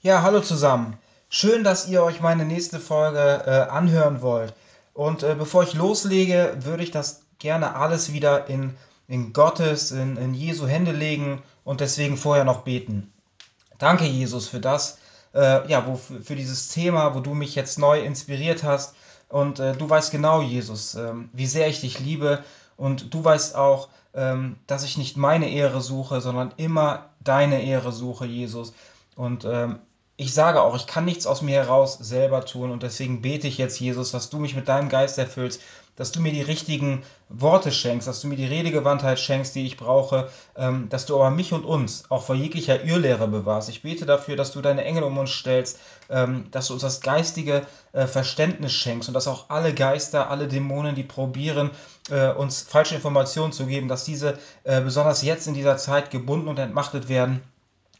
Ja, hallo zusammen. Schön, dass ihr euch meine nächste Folge äh, anhören wollt. Und äh, bevor ich loslege, würde ich das gerne alles wieder in, in Gottes, in, in Jesu Hände legen und deswegen vorher noch beten. Danke, Jesus, für das, äh, ja, wo, für, dieses Thema, wo du mich jetzt neu inspiriert hast. Und äh, du weißt genau, Jesus, ähm, wie sehr ich dich liebe. Und du weißt auch, ähm, dass ich nicht meine Ehre suche, sondern immer deine Ehre suche, Jesus. Und ähm, ich sage auch, ich kann nichts aus mir heraus selber tun und deswegen bete ich jetzt, Jesus, dass du mich mit deinem Geist erfüllst, dass du mir die richtigen Worte schenkst, dass du mir die Redegewandtheit schenkst, die ich brauche, ähm, dass du aber mich und uns auch vor jeglicher Irrlehre bewahrst. Ich bete dafür, dass du deine Engel um uns stellst, ähm, dass du uns das geistige äh, Verständnis schenkst und dass auch alle Geister, alle Dämonen, die probieren, äh, uns falsche Informationen zu geben, dass diese äh, besonders jetzt in dieser Zeit gebunden und entmachtet werden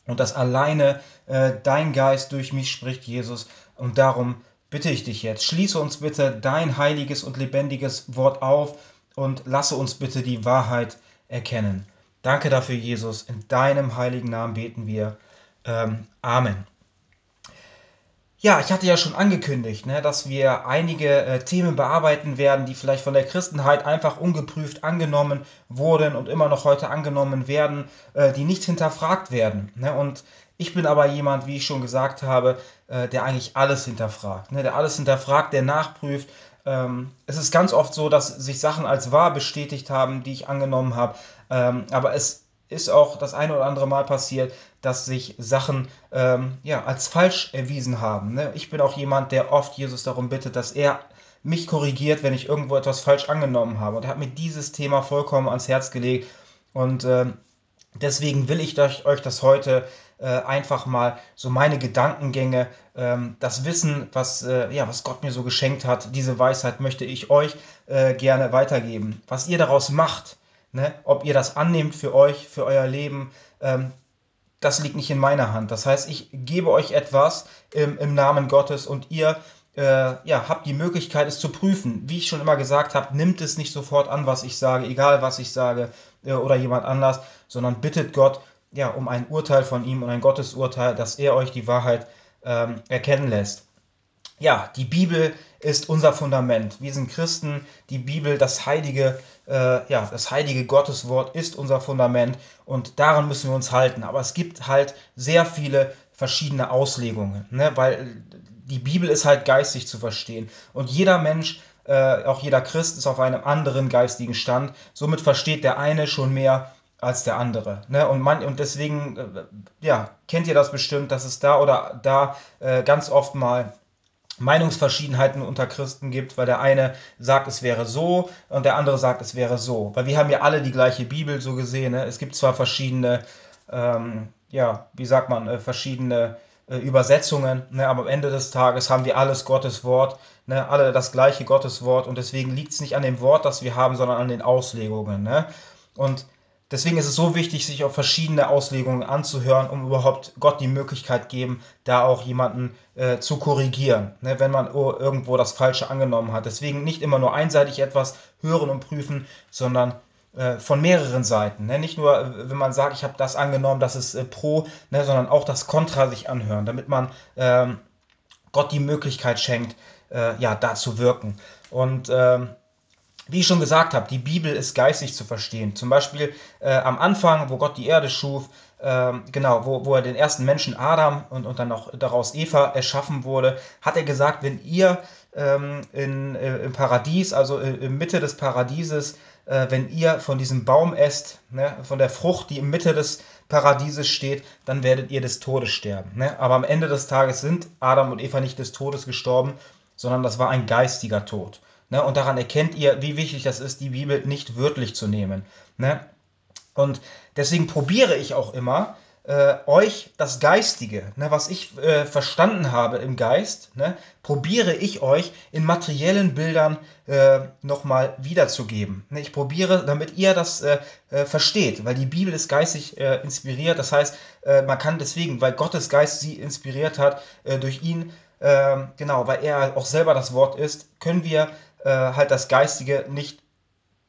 und dass alleine äh, dein Geist durch mich spricht, Jesus. Und darum bitte ich dich jetzt, schließe uns bitte dein heiliges und lebendiges Wort auf und lasse uns bitte die Wahrheit erkennen. Danke dafür, Jesus. In deinem heiligen Namen beten wir. Ähm, Amen. Ja, ich hatte ja schon angekündigt, ne, dass wir einige äh, Themen bearbeiten werden, die vielleicht von der Christenheit einfach ungeprüft angenommen wurden und immer noch heute angenommen werden, äh, die nicht hinterfragt werden. Ne? Und ich bin aber jemand, wie ich schon gesagt habe, äh, der eigentlich alles hinterfragt, ne? der alles hinterfragt, der nachprüft. Ähm, es ist ganz oft so, dass sich Sachen als wahr bestätigt haben, die ich angenommen habe, ähm, aber es ist auch das eine oder andere Mal passiert, dass sich Sachen ähm, ja, als falsch erwiesen haben. Ne? Ich bin auch jemand, der oft Jesus darum bittet, dass er mich korrigiert, wenn ich irgendwo etwas falsch angenommen habe. Und er hat mir dieses Thema vollkommen ans Herz gelegt. Und ähm, deswegen will ich euch das heute äh, einfach mal so meine Gedankengänge, ähm, das Wissen, was, äh, ja, was Gott mir so geschenkt hat, diese Weisheit möchte ich euch äh, gerne weitergeben. Was ihr daraus macht, Ne? Ob ihr das annehmt für euch, für euer Leben, ähm, das liegt nicht in meiner Hand. Das heißt, ich gebe euch etwas im, im Namen Gottes und ihr äh, ja, habt die Möglichkeit, es zu prüfen. Wie ich schon immer gesagt habe, nimmt es nicht sofort an, was ich sage, egal was ich sage äh, oder jemand anders, sondern bittet Gott ja, um ein Urteil von ihm und ein Gottesurteil, dass er euch die Wahrheit ähm, erkennen lässt ja, die Bibel ist unser Fundament. Wir sind Christen. Die Bibel, das heilige, äh, ja, das heilige Gotteswort ist unser Fundament und daran müssen wir uns halten. Aber es gibt halt sehr viele verschiedene Auslegungen, ne? weil die Bibel ist halt geistig zu verstehen und jeder Mensch, äh, auch jeder Christ, ist auf einem anderen geistigen Stand. Somit versteht der eine schon mehr als der andere. Ne? Und, man, und deswegen, äh, ja, kennt ihr das bestimmt, dass es da oder da äh, ganz oft mal Meinungsverschiedenheiten unter Christen gibt, weil der eine sagt, es wäre so und der andere sagt, es wäre so. Weil wir haben ja alle die gleiche Bibel so gesehen. Ne? Es gibt zwar verschiedene, ähm, ja, wie sagt man, äh, verschiedene äh, Übersetzungen, ne? aber am Ende des Tages haben wir alles Gottes Wort, ne? alle das gleiche Gottes Wort und deswegen liegt es nicht an dem Wort, das wir haben, sondern an den Auslegungen. Ne? Und Deswegen ist es so wichtig, sich auf verschiedene Auslegungen anzuhören, um überhaupt Gott die Möglichkeit geben, da auch jemanden äh, zu korrigieren, ne, wenn man irgendwo das Falsche angenommen hat. Deswegen nicht immer nur einseitig etwas hören und prüfen, sondern äh, von mehreren Seiten. Ne? Nicht nur, äh, wenn man sagt, ich habe das angenommen, das ist äh, pro, ne, sondern auch das Kontra sich anhören, damit man ähm, Gott die Möglichkeit schenkt, äh, ja, da zu wirken. Und ähm, wie ich schon gesagt habe, die Bibel ist geistig zu verstehen. Zum Beispiel äh, am Anfang, wo Gott die Erde schuf, äh, genau, wo, wo er den ersten Menschen Adam und, und dann auch daraus Eva erschaffen wurde, hat er gesagt, wenn ihr ähm, in, äh, im Paradies, also äh, in Mitte des Paradieses, äh, wenn ihr von diesem Baum esst, ne, von der Frucht, die in Mitte des Paradieses steht, dann werdet ihr des Todes sterben. Ne? Aber am Ende des Tages sind Adam und Eva nicht des Todes gestorben, sondern das war ein geistiger Tod. Ne? Und daran erkennt ihr, wie wichtig das ist, die Bibel nicht wörtlich zu nehmen. Ne? Und deswegen probiere ich auch immer, äh, euch das Geistige, ne, was ich äh, verstanden habe im Geist, ne, probiere ich euch in materiellen Bildern äh, nochmal wiederzugeben. Ne, ich probiere, damit ihr das äh, äh, versteht, weil die Bibel ist geistig äh, inspiriert. Das heißt, man kann deswegen, weil Gottes Geist sie inspiriert hat, durch ihn, äh, genau, weil er auch selber das Wort ist, können wir äh, halt das Geistige nicht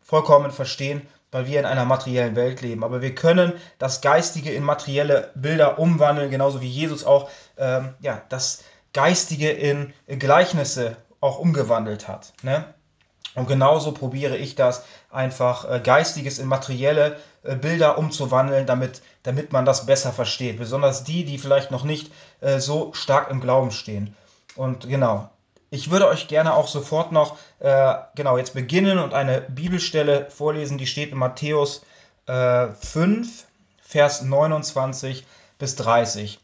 vollkommen verstehen, weil wir in einer materiellen Welt leben. Aber wir können das Geistige in materielle Bilder umwandeln, genauso wie Jesus auch ähm, ja, das Geistige in Gleichnisse auch umgewandelt hat. Ne? Und genauso probiere ich das, einfach äh, Geistiges in materielle äh, Bilder umzuwandeln, damit, damit man das besser versteht. Besonders die, die vielleicht noch nicht äh, so stark im Glauben stehen. Und genau, ich würde euch gerne auch sofort noch, äh, genau, jetzt beginnen und eine Bibelstelle vorlesen, die steht in Matthäus äh, 5, Vers 29 bis 30.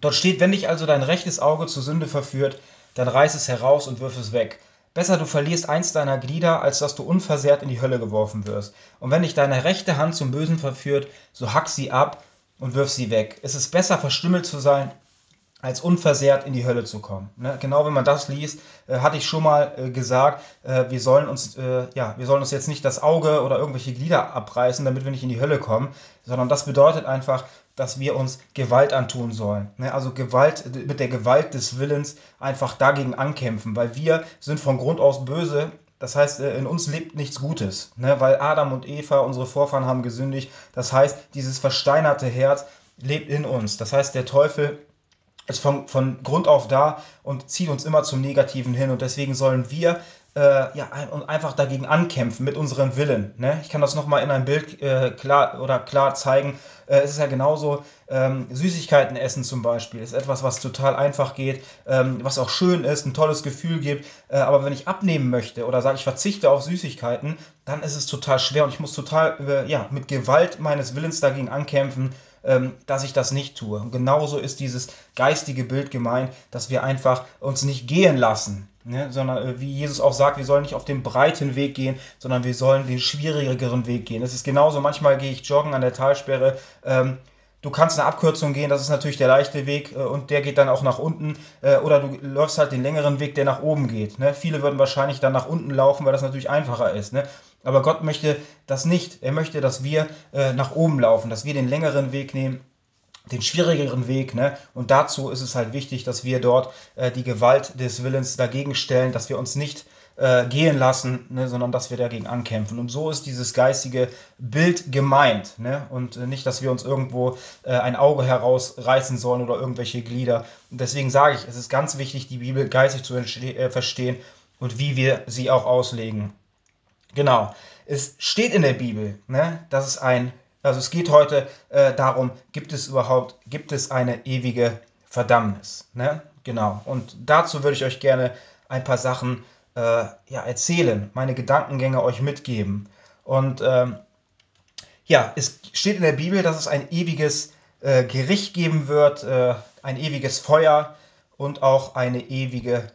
Dort steht, wenn dich also dein rechtes Auge zur Sünde verführt, dann reiß es heraus und wirf es weg. Besser du verlierst eins deiner Glieder, als dass du unversehrt in die Hölle geworfen wirst. Und wenn dich deine rechte Hand zum Bösen verführt, so hack sie ab und wirf sie weg. Es ist besser, verstümmelt zu sein, als unversehrt in die Hölle zu kommen. Ne? Genau wenn man das liest, äh, hatte ich schon mal äh, gesagt, äh, wir sollen uns, äh, ja, wir sollen uns jetzt nicht das Auge oder irgendwelche Glieder abreißen, damit wir nicht in die Hölle kommen, sondern das bedeutet einfach, dass wir uns Gewalt antun sollen. Ne? Also Gewalt, mit der Gewalt des Willens einfach dagegen ankämpfen, weil wir sind von Grund aus böse. Das heißt, äh, in uns lebt nichts Gutes, ne? weil Adam und Eva, unsere Vorfahren, haben gesündigt. Das heißt, dieses versteinerte Herz lebt in uns. Das heißt, der Teufel ist von, von Grund auf da und zieht uns immer zum Negativen hin. Und deswegen sollen wir äh, ja, einfach dagegen ankämpfen mit unserem Willen. Ne? Ich kann das nochmal in einem Bild äh, klar oder klar zeigen. Äh, es ist ja genauso, ähm, Süßigkeiten essen zum Beispiel ist etwas, was total einfach geht, ähm, was auch schön ist, ein tolles Gefühl gibt. Äh, aber wenn ich abnehmen möchte oder sage, ich verzichte auf Süßigkeiten, dann ist es total schwer und ich muss total äh, ja, mit Gewalt meines Willens dagegen ankämpfen, ähm, dass ich das nicht tue. Und genauso ist dieses geistige Bild gemeint, dass wir einfach uns nicht gehen lassen, ne? sondern äh, wie Jesus auch sagt, wir sollen nicht auf den breiten Weg gehen, sondern wir sollen den schwierigeren Weg gehen. Es ist genauso, manchmal gehe ich joggen an der Talsperre. Ähm, Du kannst eine Abkürzung gehen, das ist natürlich der leichte Weg äh, und der geht dann auch nach unten. Äh, oder du läufst halt den längeren Weg, der nach oben geht. Ne? Viele würden wahrscheinlich dann nach unten laufen, weil das natürlich einfacher ist. Ne? Aber Gott möchte das nicht. Er möchte, dass wir äh, nach oben laufen, dass wir den längeren Weg nehmen, den schwierigeren Weg. Ne? Und dazu ist es halt wichtig, dass wir dort äh, die Gewalt des Willens dagegen stellen, dass wir uns nicht äh, gehen lassen, ne? sondern dass wir dagegen ankämpfen. Und so ist dieses geistige Bild gemeint. Ne? Und äh, nicht, dass wir uns irgendwo äh, ein Auge herausreißen sollen oder irgendwelche Glieder. Und deswegen sage ich, es ist ganz wichtig, die Bibel geistig zu äh, verstehen und wie wir sie auch auslegen. Genau. Es steht in der Bibel, ne, dass es ein, also es geht heute äh, darum, gibt es überhaupt, gibt es eine ewige Verdammnis, ne? Genau. Und dazu würde ich euch gerne ein paar Sachen äh, ja, erzählen, meine Gedankengänge euch mitgeben. Und ähm, ja, es steht in der Bibel, dass es ein ewiges äh, Gericht geben wird, äh, ein ewiges Feuer und auch eine ewige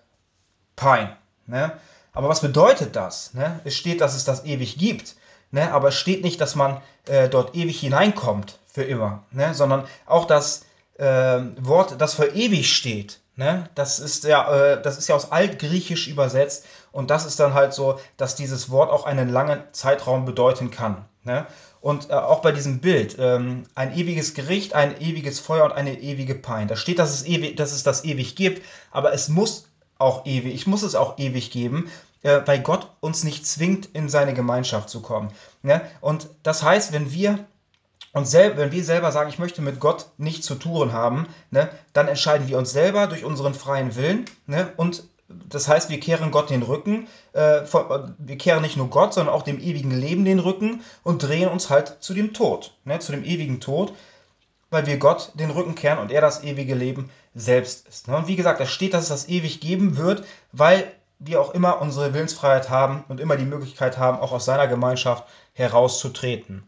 Pein. Ne? Aber was bedeutet das? Ne? Es steht, dass es das ewig gibt, ne? aber es steht nicht, dass man äh, dort ewig hineinkommt für immer, ne? sondern auch das äh, Wort, das für ewig steht. Ne? Das, ist ja, äh, das ist ja aus Altgriechisch übersetzt und das ist dann halt so, dass dieses Wort auch einen langen Zeitraum bedeuten kann. Ne? Und äh, auch bei diesem Bild, ähm, ein ewiges Gericht, ein ewiges Feuer und eine ewige Pein. Da steht, dass es, ewig, dass es das ewig gibt, aber es muss auch ewig, ich muss es auch ewig geben, äh, weil Gott uns nicht zwingt, in seine Gemeinschaft zu kommen. Ne? Und das heißt, wenn wir und wenn wir selber sagen, ich möchte mit Gott nichts zu tun haben, ne, dann entscheiden wir uns selber durch unseren freien Willen. Ne, und das heißt, wir kehren Gott den Rücken. Äh, von, wir kehren nicht nur Gott, sondern auch dem ewigen Leben den Rücken und drehen uns halt zu dem Tod, ne, zu dem ewigen Tod, weil wir Gott den Rücken kehren und er das ewige Leben selbst ist. Ne. Und wie gesagt, da steht, dass es das ewig geben wird, weil wir auch immer unsere Willensfreiheit haben und immer die Möglichkeit haben, auch aus seiner Gemeinschaft herauszutreten.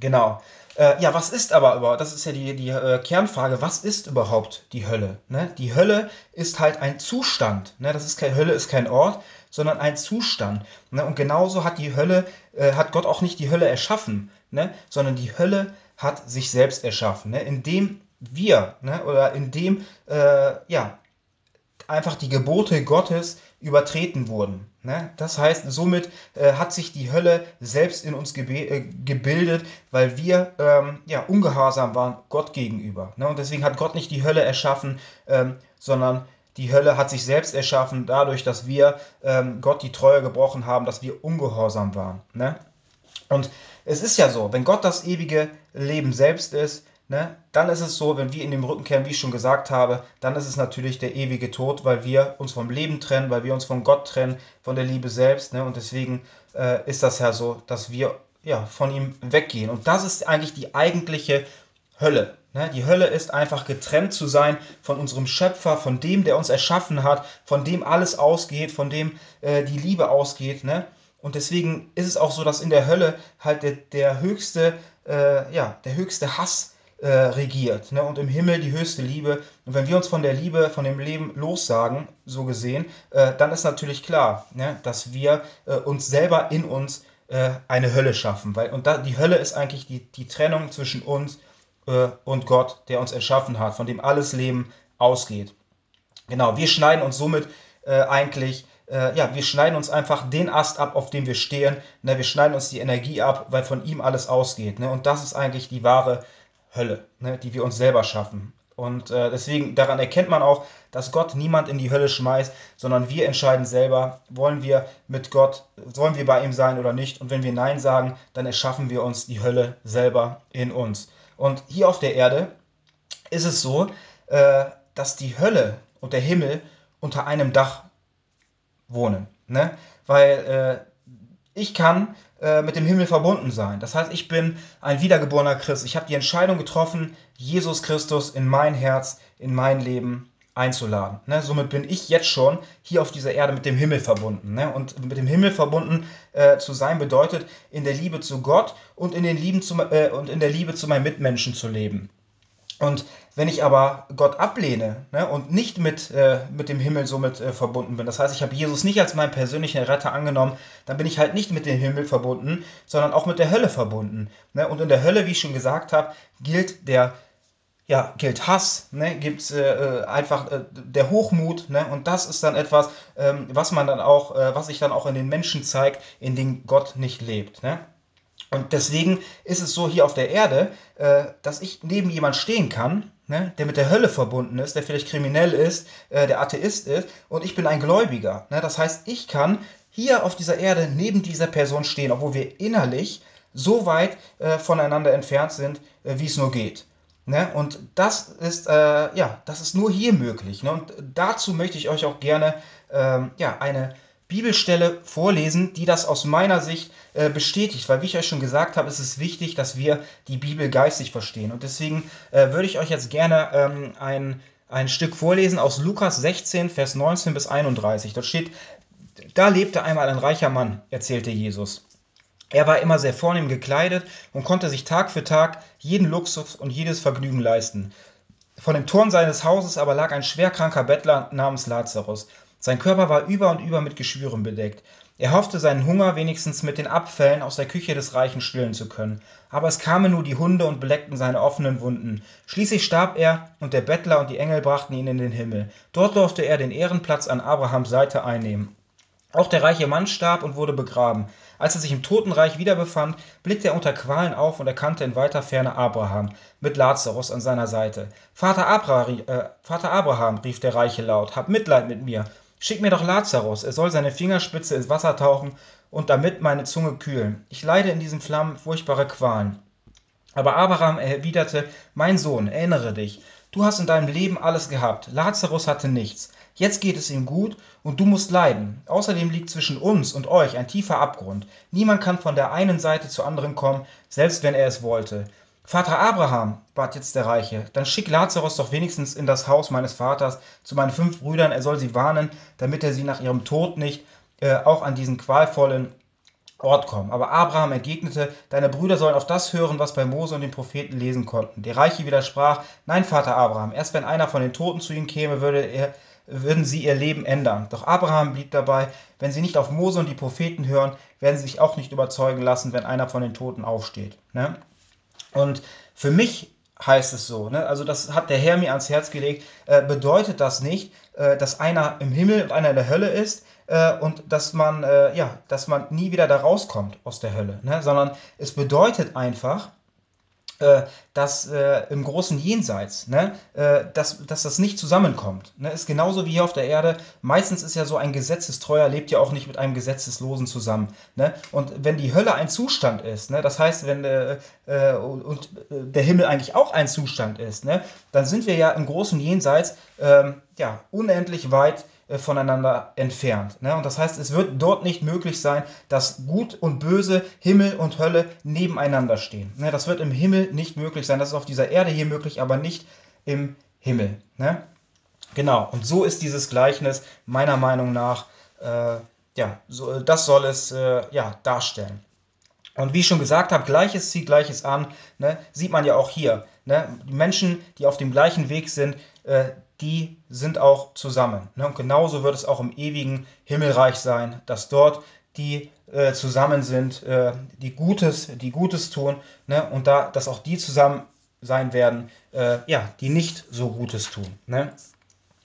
Genau. Äh, ja, was ist aber überhaupt? Das ist ja die, die äh, Kernfrage. Was ist überhaupt die Hölle? Ne? Die Hölle ist halt ein Zustand. Ne? Das ist kein Hölle ist kein Ort, sondern ein Zustand. Ne? Und genauso hat die Hölle, äh, hat Gott auch nicht die Hölle erschaffen, ne? sondern die Hölle hat sich selbst erschaffen, ne? indem wir ne? oder indem äh, ja einfach die Gebote Gottes übertreten wurden. Ne? Das heißt, somit äh, hat sich die Hölle selbst in uns äh, gebildet, weil wir ähm, ja, ungehorsam waren Gott gegenüber. Ne? Und deswegen hat Gott nicht die Hölle erschaffen, ähm, sondern die Hölle hat sich selbst erschaffen, dadurch, dass wir ähm, Gott die Treue gebrochen haben, dass wir ungehorsam waren. Ne? Und es ist ja so, wenn Gott das ewige Leben selbst ist, ne, dann ist es so, wenn wir in dem Rücken kehren, wie ich schon gesagt habe, dann ist es natürlich der ewige Tod, weil wir uns vom Leben trennen, weil wir uns von Gott trennen, von der Liebe selbst. Ne, und deswegen äh, ist das ja so, dass wir ja, von ihm weggehen. Und das ist eigentlich die eigentliche Hölle. Ne? Die Hölle ist einfach getrennt zu sein von unserem Schöpfer, von dem, der uns erschaffen hat, von dem alles ausgeht, von dem äh, die Liebe ausgeht. Ne? Und deswegen ist es auch so, dass in der Hölle halt der, der höchste, äh, ja, der höchste Hass äh, regiert. Ne? Und im Himmel die höchste Liebe. Und wenn wir uns von der Liebe, von dem Leben lossagen, so gesehen, äh, dann ist natürlich klar, ne? dass wir äh, uns selber in uns äh, eine Hölle schaffen. Weil, und da, die Hölle ist eigentlich die, die Trennung zwischen uns äh, und Gott, der uns erschaffen hat, von dem alles Leben ausgeht. Genau, wir schneiden uns somit äh, eigentlich, ja, wir schneiden uns einfach den Ast ab, auf dem wir stehen. Ne? Wir schneiden uns die Energie ab, weil von ihm alles ausgeht. Ne? Und das ist eigentlich die wahre Hölle, ne? die wir uns selber schaffen. Und äh, deswegen, daran erkennt man auch, dass Gott niemand in die Hölle schmeißt, sondern wir entscheiden selber, wollen wir mit Gott, wollen wir bei ihm sein oder nicht. Und wenn wir Nein sagen, dann erschaffen wir uns die Hölle selber in uns. Und hier auf der Erde ist es so, äh, dass die Hölle und der Himmel unter einem Dach wohnen. Ne? Weil äh, ich kann äh, mit dem Himmel verbunden sein. Das heißt, ich bin ein wiedergeborener Christ. Ich habe die Entscheidung getroffen, Jesus Christus in mein Herz, in mein Leben einzuladen. Ne? Somit bin ich jetzt schon hier auf dieser Erde mit dem Himmel verbunden. Ne? Und mit dem Himmel verbunden äh, zu sein bedeutet, in der Liebe zu Gott und in, den Lieben zu, äh, und in der Liebe zu meinen Mitmenschen zu leben. Und wenn ich aber Gott ablehne ne, und nicht mit, äh, mit dem Himmel somit äh, verbunden bin, das heißt, ich habe Jesus nicht als meinen persönlichen Retter angenommen, dann bin ich halt nicht mit dem Himmel verbunden, sondern auch mit der Hölle verbunden. Ne? Und in der Hölle, wie ich schon gesagt habe, gilt der ja, gilt Hass, ne, gibt äh, äh, einfach äh, der Hochmut, ne, und das ist dann etwas, ähm, was man dann auch, äh, was sich dann auch in den Menschen zeigt, in denen Gott nicht lebt, ne. Und deswegen ist es so hier auf der Erde, äh, dass ich neben jemand stehen kann, ne, der mit der Hölle verbunden ist, der vielleicht kriminell ist, äh, der Atheist ist, und ich bin ein Gläubiger. Ne? Das heißt, ich kann hier auf dieser Erde neben dieser Person stehen, obwohl wir innerlich so weit äh, voneinander entfernt sind, äh, wie es nur geht. Ne? Und das ist, äh, ja, das ist nur hier möglich. Ne? Und dazu möchte ich euch auch gerne ähm, ja, eine Bibelstelle vorlesen, die das aus meiner Sicht äh, bestätigt. Weil, wie ich euch schon gesagt habe, ist es wichtig, dass wir die Bibel geistig verstehen. Und deswegen äh, würde ich euch jetzt gerne ähm, ein, ein Stück vorlesen aus Lukas 16, Vers 19 bis 31. Dort steht, da lebte einmal ein reicher Mann, erzählte Jesus. Er war immer sehr vornehm gekleidet und konnte sich Tag für Tag jeden Luxus und jedes Vergnügen leisten. Von den Toren seines Hauses aber lag ein schwerkranker Bettler namens Lazarus. Sein Körper war über und über mit Geschwüren bedeckt. Er hoffte, seinen Hunger wenigstens mit den Abfällen aus der Küche des Reichen stillen zu können. Aber es kamen nur die Hunde und beleckten seine offenen Wunden. Schließlich starb er, und der Bettler und die Engel brachten ihn in den Himmel. Dort durfte er den Ehrenplatz an Abrahams Seite einnehmen. Auch der reiche Mann starb und wurde begraben. Als er sich im Totenreich wieder befand, blickte er unter Qualen auf und erkannte in weiter Ferne Abraham mit Lazarus an seiner Seite. Vater, äh, Vater Abraham, rief der Reiche laut, hab Mitleid mit mir Schick mir doch Lazarus, er soll seine Fingerspitze ins Wasser tauchen und damit meine Zunge kühlen. Ich leide in diesen Flammen furchtbare Qualen. Aber Abraham erwiderte, mein Sohn, erinnere dich, du hast in deinem Leben alles gehabt, Lazarus hatte nichts. Jetzt geht es ihm gut und du musst leiden. Außerdem liegt zwischen uns und euch ein tiefer Abgrund. Niemand kann von der einen Seite zur anderen kommen, selbst wenn er es wollte. Vater Abraham, bat jetzt der Reiche, dann schick Lazarus doch wenigstens in das Haus meines Vaters zu meinen fünf Brüdern, er soll sie warnen, damit er sie nach ihrem Tod nicht äh, auch an diesen qualvollen Ort kommen. Aber Abraham entgegnete, deine Brüder sollen auf das hören, was bei Mose und den Propheten lesen konnten. Der Reiche widersprach, nein, Vater Abraham, erst wenn einer von den Toten zu ihnen käme, würde er, würden sie ihr Leben ändern. Doch Abraham blieb dabei, wenn sie nicht auf Mose und die Propheten hören, werden sie sich auch nicht überzeugen lassen, wenn einer von den Toten aufsteht. Ne? Und für mich heißt es so, ne? also das hat der Herr mir ans Herz gelegt, äh, bedeutet das nicht, äh, dass einer im Himmel und einer in der Hölle ist äh, und dass man, äh, ja, dass man nie wieder da rauskommt aus der Hölle, ne? sondern es bedeutet einfach, äh, dass äh, im großen Jenseits, ne, äh, dass, dass das nicht zusammenkommt. Ne, ist genauso wie hier auf der Erde. Meistens ist ja so ein Gesetzestreuer lebt ja auch nicht mit einem Gesetzeslosen zusammen. Ne? Und wenn die Hölle ein Zustand ist, ne, das heißt, wenn äh, äh und äh, der Himmel eigentlich auch ein Zustand ist, ne, dann sind wir ja im großen Jenseits ähm, ja, unendlich weit äh, voneinander entfernt. Ne? Und das heißt, es wird dort nicht möglich sein, dass Gut und Böse, Himmel und Hölle nebeneinander stehen. Ne? Das wird im Himmel nicht möglich sein. Das ist auf dieser Erde hier möglich, aber nicht im Himmel. Ne? Genau, und so ist dieses Gleichnis meiner Meinung nach, äh, ja, so, das soll es äh, ja, darstellen. Und wie ich schon gesagt habe, Gleiches zieht Gleiches an. Ne? Sieht man ja auch hier. Ne? Die Menschen, die auf dem gleichen Weg sind, äh, die sind auch zusammen. Ne? Und genauso wird es auch im ewigen Himmelreich sein, dass dort die äh, zusammen sind, äh, die Gutes, die Gutes tun, ne? und da, dass auch die zusammen sein werden, äh, ja, die nicht so Gutes tun. Ne?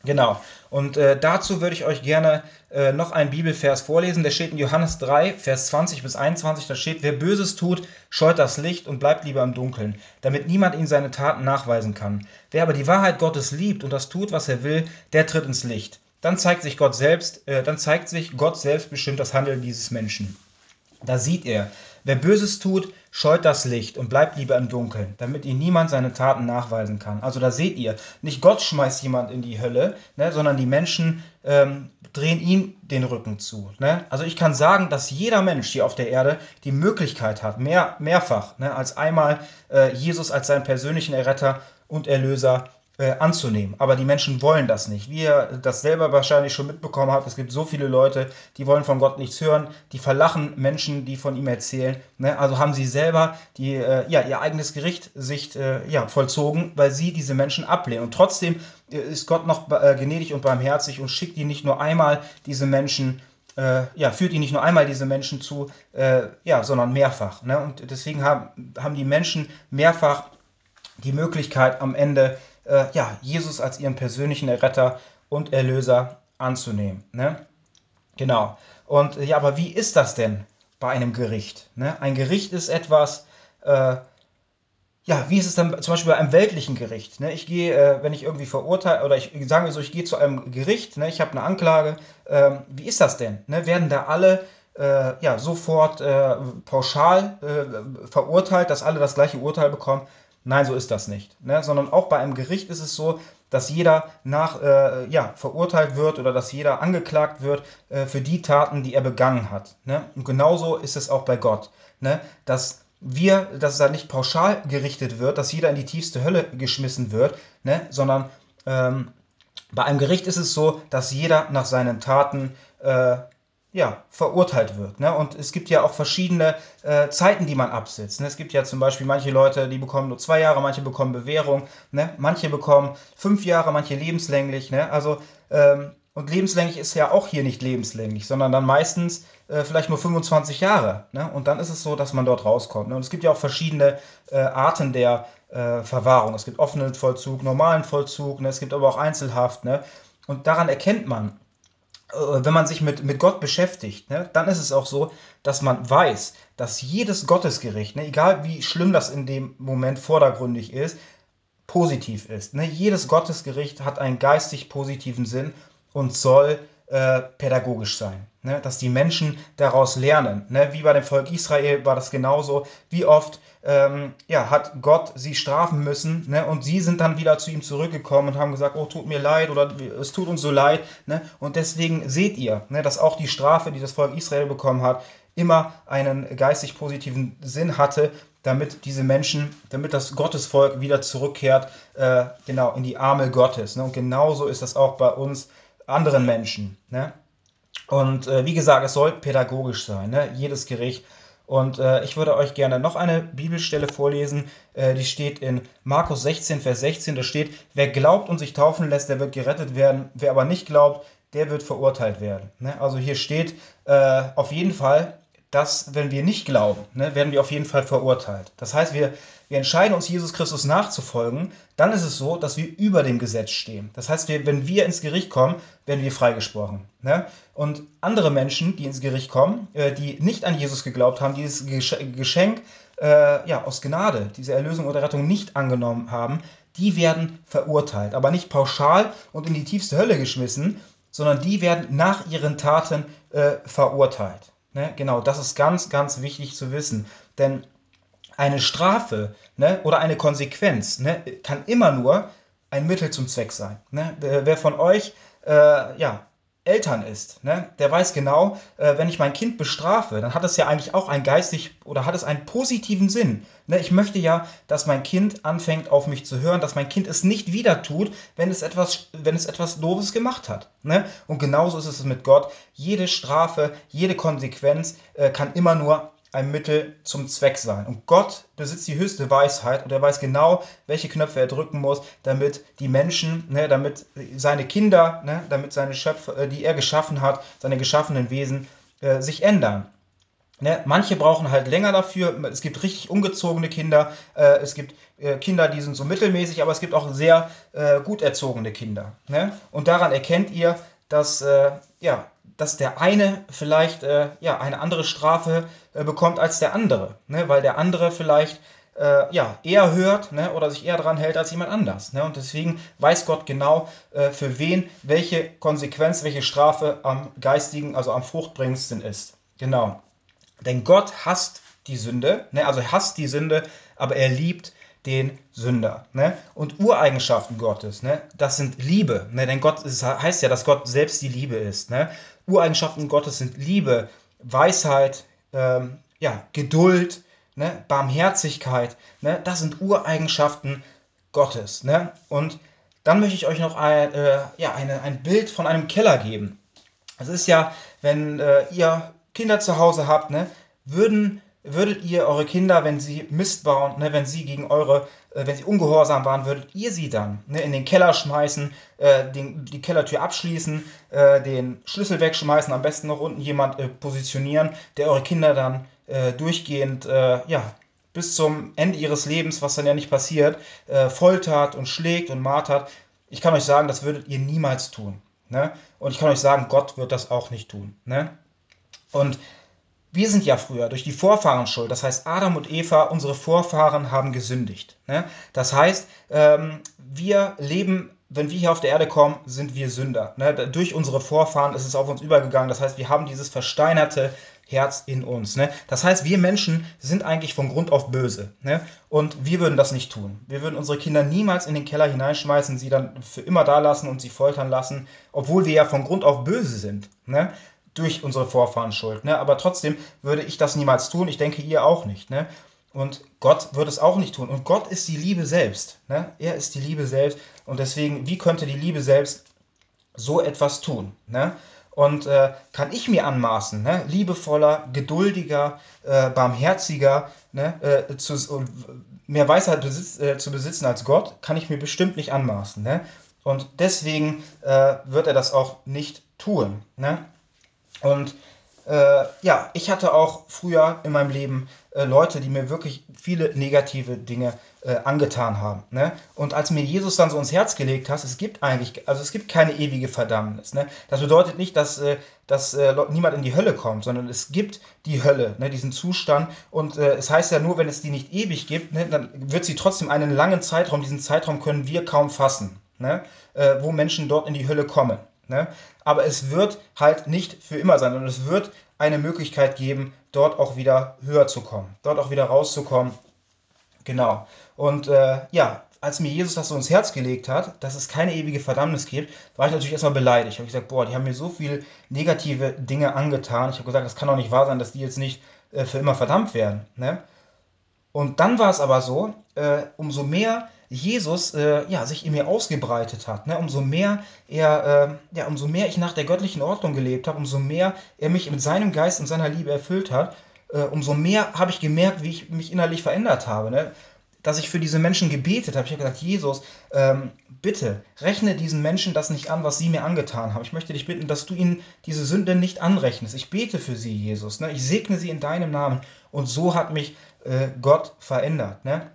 Genau. Und äh, dazu würde ich euch gerne äh, noch einen Bibelvers vorlesen. Der steht in Johannes 3, Vers 20 bis 21. Da steht, wer Böses tut, scheut das Licht und bleibt lieber im Dunkeln, damit niemand ihm seine Taten nachweisen kann. Wer aber die Wahrheit Gottes liebt und das tut, was er will, der tritt ins Licht. Dann zeigt sich Gott selbst, äh, dann zeigt sich Gott selbst bestimmt das Handeln dieses Menschen. Da sieht er, wer Böses tut, scheut das Licht und bleibt lieber im Dunkeln, damit ihm niemand seine Taten nachweisen kann. Also da seht ihr, nicht Gott schmeißt jemand in die Hölle, ne, sondern die Menschen ähm, drehen ihm den Rücken zu. Ne? Also ich kann sagen, dass jeder Mensch hier auf der Erde die Möglichkeit hat, mehr, mehrfach, ne, als einmal äh, Jesus als seinen persönlichen Erretter und Erlöser äh, anzunehmen. Aber die Menschen wollen das nicht. Wie ihr das selber wahrscheinlich schon mitbekommen habt, es gibt so viele Leute, die wollen von Gott nichts hören, die verlachen Menschen, die von ihm erzählen. Ne? Also haben sie selber die, äh, ja, ihr eigenes Gericht sich äh, ja, vollzogen, weil sie diese Menschen ablehnen. Und trotzdem äh, ist Gott noch äh, gnädig und barmherzig und schickt ihnen nicht nur einmal diese Menschen äh, ja, führt ihn nicht nur einmal diese Menschen zu, äh, ja, sondern mehrfach. Ne? Und deswegen haben, haben die Menschen mehrfach die Möglichkeit, am Ende äh, ja, Jesus als ihren persönlichen Retter und Erlöser anzunehmen. Ne? Genau. Und ja, aber wie ist das denn bei einem Gericht? Ne? Ein Gericht ist etwas, äh, ja, wie ist es dann zum Beispiel bei einem weltlichen Gericht? Ne? Ich gehe, äh, wenn ich irgendwie verurteile, oder ich sagen wir so, ich gehe zu einem Gericht, ne? ich habe eine Anklage. Ähm, wie ist das denn? Ne? Werden da alle äh, ja, sofort äh, pauschal äh, verurteilt, dass alle das gleiche Urteil bekommen? Nein, so ist das nicht. Ne? Sondern auch bei einem Gericht ist es so, dass jeder nach, äh, ja, verurteilt wird oder dass jeder angeklagt wird äh, für die Taten, die er begangen hat. Ne? Und genauso ist es auch bei Gott. Ne? Dass wir, dass es da nicht pauschal gerichtet wird, dass jeder in die tiefste Hölle geschmissen wird, ne? sondern ähm, bei einem Gericht ist es so, dass jeder nach seinen Taten äh, ja, verurteilt wird. Ne? Und es gibt ja auch verschiedene äh, Zeiten, die man absitzt. Ne? Es gibt ja zum Beispiel manche Leute, die bekommen nur zwei Jahre, manche bekommen Bewährung, ne? manche bekommen fünf Jahre, manche lebenslänglich. Ne? Also, ähm, und lebenslänglich ist ja auch hier nicht lebenslänglich, sondern dann meistens äh, vielleicht nur 25 Jahre. Ne? Und dann ist es so, dass man dort rauskommt. Ne? Und es gibt ja auch verschiedene äh, Arten der äh, Verwahrung. Es gibt offenen Vollzug, normalen Vollzug, ne? es gibt aber auch Einzelhaft. Ne? Und daran erkennt man, wenn man sich mit, mit Gott beschäftigt, ne, dann ist es auch so, dass man weiß, dass jedes Gottesgericht, ne, egal wie schlimm das in dem Moment vordergründig ist, positiv ist. Ne? Jedes Gottesgericht hat einen geistig positiven Sinn und soll äh, pädagogisch sein. Ne? Dass die Menschen daraus lernen. Ne? Wie bei dem Volk Israel war das genauso. Wie oft ähm, ja, hat Gott sie strafen müssen ne? und sie sind dann wieder zu ihm zurückgekommen und haben gesagt, oh, tut mir leid oder es tut uns so leid. Ne? Und deswegen seht ihr, ne, dass auch die Strafe, die das Volk Israel bekommen hat, immer einen geistig positiven Sinn hatte, damit diese Menschen, damit das Gottesvolk wieder zurückkehrt, äh, genau, in die Arme Gottes. Ne? Und genauso ist das auch bei uns anderen Menschen. Ne? Und äh, wie gesagt, es soll pädagogisch sein, ne? jedes Gericht. Und äh, ich würde euch gerne noch eine Bibelstelle vorlesen, äh, die steht in Markus 16, Vers 16. Da steht, wer glaubt und sich taufen lässt, der wird gerettet werden. Wer aber nicht glaubt, der wird verurteilt werden. Ne? Also hier steht äh, auf jeden Fall, dass wenn wir nicht glauben, ne, werden wir auf jeden Fall verurteilt. Das heißt, wir, wir entscheiden uns, Jesus Christus nachzufolgen, dann ist es so, dass wir über dem Gesetz stehen. Das heißt, wir, wenn wir ins Gericht kommen, werden wir freigesprochen. Ne? Und andere Menschen, die ins Gericht kommen, äh, die nicht an Jesus geglaubt haben, dieses Geschenk äh, ja, aus Gnade diese Erlösung oder Rettung nicht angenommen haben, die werden verurteilt. Aber nicht pauschal und in die tiefste Hölle geschmissen, sondern die werden nach ihren Taten äh, verurteilt. Ne? Genau, das ist ganz, ganz wichtig zu wissen. Denn eine Strafe ne, oder eine Konsequenz ne, kann immer nur ein Mittel zum Zweck sein. Ne? Wer von euch äh, ja, Eltern ist, ne, der weiß genau, äh, wenn ich mein Kind bestrafe, dann hat es ja eigentlich auch einen geistig oder hat es einen positiven Sinn. Ne? Ich möchte ja, dass mein Kind anfängt, auf mich zu hören, dass mein Kind es nicht wieder tut, wenn es etwas, wenn es etwas Doofes gemacht hat. Ne? Und genauso ist es mit Gott. Jede Strafe, jede Konsequenz äh, kann immer nur ein Mittel zum Zweck sein. Und Gott besitzt die höchste Weisheit und er weiß genau, welche Knöpfe er drücken muss, damit die Menschen, ne, damit seine Kinder, ne, damit seine Schöpfer, äh, die er geschaffen hat, seine geschaffenen Wesen äh, sich ändern. Ne, manche brauchen halt länger dafür. Es gibt richtig ungezogene Kinder. Äh, es gibt äh, Kinder, die sind so mittelmäßig, aber es gibt auch sehr äh, gut erzogene Kinder. Ne? Und daran erkennt ihr, dass äh, ja, dass der eine vielleicht äh, ja, eine andere Strafe äh, bekommt als der andere, ne? weil der andere vielleicht äh, ja, eher hört ne? oder sich eher daran hält als jemand anders. Ne? Und deswegen weiß Gott genau, äh, für wen welche Konsequenz, welche Strafe am geistigen, also am fruchtbringendsten ist. Genau. Denn Gott hasst die Sünde, ne? also er hasst die Sünde, aber er liebt den Sünder. Ne? Und Ureigenschaften Gottes, ne? das sind Liebe. Ne? Denn Gott es heißt ja, dass Gott selbst die Liebe ist. Ne? Ureigenschaften Gottes sind Liebe, Weisheit, ähm, ja, Geduld, ne? Barmherzigkeit. Ne? Das sind Ureigenschaften Gottes. Ne? Und dann möchte ich euch noch ein, äh, ja, eine, ein Bild von einem Keller geben. Es ist ja, wenn äh, ihr Kinder zu Hause habt, ne, würden würdet ihr eure Kinder, wenn sie Mist bauen, ne, wenn sie gegen eure, äh, wenn sie ungehorsam waren, würdet ihr sie dann ne, in den Keller schmeißen, äh, den, die Kellertür abschließen, äh, den Schlüssel wegschmeißen, am besten noch unten jemand äh, positionieren, der eure Kinder dann äh, durchgehend, äh, ja, bis zum Ende ihres Lebens, was dann ja nicht passiert, foltert und schlägt und martert. Ich kann euch sagen, das würdet ihr niemals tun. Ne? Und ich kann euch sagen, Gott wird das auch nicht tun. Ne? Und wir sind ja früher durch die Vorfahren schuld. Das heißt, Adam und Eva, unsere Vorfahren, haben gesündigt. Ne? Das heißt, ähm, wir leben, wenn wir hier auf der Erde kommen, sind wir Sünder. Ne? Durch unsere Vorfahren ist es auf uns übergegangen. Das heißt, wir haben dieses versteinerte Herz in uns. Ne? Das heißt, wir Menschen sind eigentlich von Grund auf böse. Und wir würden das nicht tun. Wir würden unsere Kinder niemals in den Keller hineinschmeißen, sie dann für immer da lassen und sie foltern lassen, obwohl wir ja von Grund auf böse sind. Durch unsere Vorfahren schuld. Ne? Aber trotzdem würde ich das niemals tun. Ich denke, ihr auch nicht. Ne? Und Gott wird es auch nicht tun. Und Gott ist die Liebe selbst. Ne? Er ist die Liebe selbst. Und deswegen, wie könnte die Liebe selbst so etwas tun? Ne? Und äh, kann ich mir anmaßen, ne? liebevoller, geduldiger, äh, barmherziger, ne? äh, zu, mehr Weisheit besitz, äh, zu besitzen als Gott, kann ich mir bestimmt nicht anmaßen. Ne? Und deswegen äh, wird er das auch nicht tun. Ne? Und äh, ja, ich hatte auch früher in meinem Leben äh, Leute, die mir wirklich viele negative Dinge äh, angetan haben. Ne? Und als mir Jesus dann so ins Herz gelegt hat, es gibt eigentlich, also es gibt keine ewige Verdammnis. Ne? Das bedeutet nicht, dass, äh, dass äh, niemand in die Hölle kommt, sondern es gibt die Hölle, ne? diesen Zustand. Und äh, es heißt ja nur, wenn es die nicht ewig gibt, ne, dann wird sie trotzdem einen langen Zeitraum, diesen Zeitraum können wir kaum fassen, ne? wo Menschen dort in die Hölle kommen. Ne? Aber es wird halt nicht für immer sein, sondern es wird eine Möglichkeit geben, dort auch wieder höher zu kommen, dort auch wieder rauszukommen. Genau. Und äh, ja, als mir Jesus das so ins Herz gelegt hat, dass es keine ewige Verdammnis gibt, war ich natürlich erstmal beleidigt. Ich habe gesagt, boah, die haben mir so viele negative Dinge angetan. Ich habe gesagt, das kann doch nicht wahr sein, dass die jetzt nicht äh, für immer verdammt werden. Ne? Und dann war es aber so, äh, umso mehr Jesus äh, ja, sich in mir ausgebreitet hat, ne? umso mehr er, äh, ja, umso mehr ich nach der göttlichen Ordnung gelebt habe, umso mehr er mich mit seinem Geist und seiner Liebe erfüllt hat, äh, umso mehr habe ich gemerkt, wie ich mich innerlich verändert habe. Ne? Dass ich für diese Menschen gebetet habe. Ich habe gesagt, Jesus, ähm, bitte rechne diesen Menschen das nicht an, was sie mir angetan haben. Ich möchte dich bitten, dass du ihnen diese Sünde nicht anrechnest. Ich bete für sie, Jesus. Ne? Ich segne sie in deinem Namen. Und so hat mich äh, Gott verändert. Ne?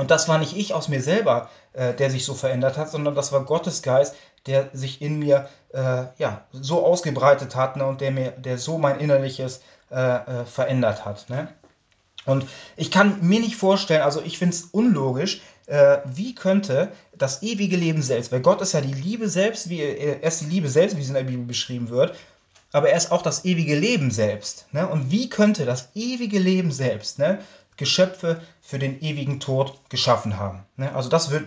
Und das war nicht ich aus mir selber, äh, der sich so verändert hat, sondern das war Gottes Geist, der sich in mir äh, ja, so ausgebreitet hat ne, und der, mir, der so mein Innerliches äh, äh verändert hat. Ne? Und ich kann mir nicht vorstellen, also ich finde es unlogisch, äh, wie könnte das ewige Leben selbst, weil Gott ist ja die Liebe selbst, wie er ist die Liebe selbst, wie es in der Bibel beschrieben wird, aber er ist auch das ewige Leben selbst. Ne? Und wie könnte das ewige Leben selbst ne, Geschöpfe für den ewigen Tod geschaffen haben? Ne? Also das, wird,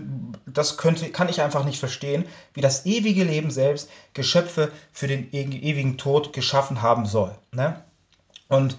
das könnte, kann ich einfach nicht verstehen, wie das ewige Leben selbst Geschöpfe für den ewigen Tod geschaffen haben soll. Ne? Und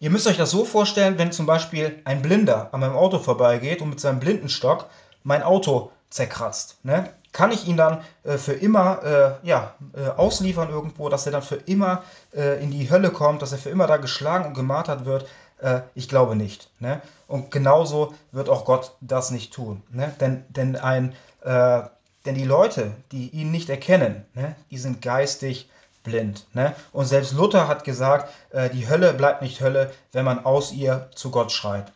Ihr müsst euch das so vorstellen, wenn zum Beispiel ein Blinder an meinem Auto vorbeigeht und mit seinem Blindenstock mein Auto zerkratzt. Ne? Kann ich ihn dann äh, für immer äh, ja, äh, ausliefern irgendwo, dass er dann für immer äh, in die Hölle kommt, dass er für immer da geschlagen und gemartert wird? Äh, ich glaube nicht. Ne? Und genauso wird auch Gott das nicht tun. Ne? Denn, denn, ein, äh, denn die Leute, die ihn nicht erkennen, ne? die sind geistig blind. Ne? Und selbst Luther hat gesagt, äh, die Hölle bleibt nicht Hölle, wenn man aus ihr zu Gott schreit.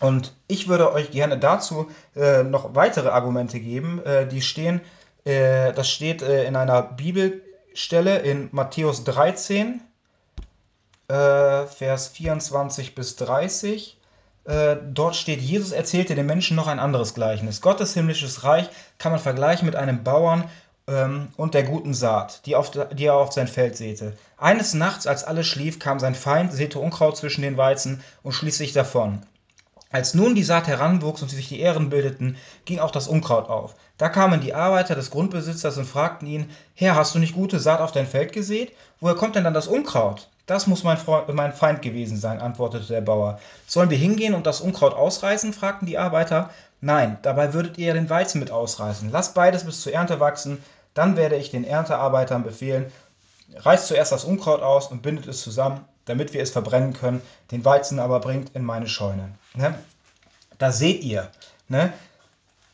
Und ich würde euch gerne dazu äh, noch weitere Argumente geben. Äh, die stehen, äh, das steht äh, in einer Bibelstelle in Matthäus 13, äh, Vers 24 bis 30 dort steht, Jesus erzählte den Menschen noch ein anderes Gleichnis. Gottes himmlisches Reich kann man vergleichen mit einem Bauern ähm, und der guten Saat, die, auf, die er auf sein Feld säte. Eines Nachts, als alles schlief, kam sein Feind, säte Unkraut zwischen den Weizen und schließlich davon. Als nun die Saat heranwuchs und sich die Ähren bildeten, ging auch das Unkraut auf. Da kamen die Arbeiter des Grundbesitzers und fragten ihn, Herr, hast du nicht gute Saat auf dein Feld gesät? Woher kommt denn dann das Unkraut? Das muss mein, Freund, mein Feind gewesen sein, antwortete der Bauer. Sollen wir hingehen und das Unkraut ausreißen? fragten die Arbeiter. Nein, dabei würdet ihr den Weizen mit ausreißen. Lasst beides bis zur Ernte wachsen, dann werde ich den Erntearbeitern befehlen, reißt zuerst das Unkraut aus und bindet es zusammen, damit wir es verbrennen können, den Weizen aber bringt in meine Scheune. Ne? Da seht ihr, ne?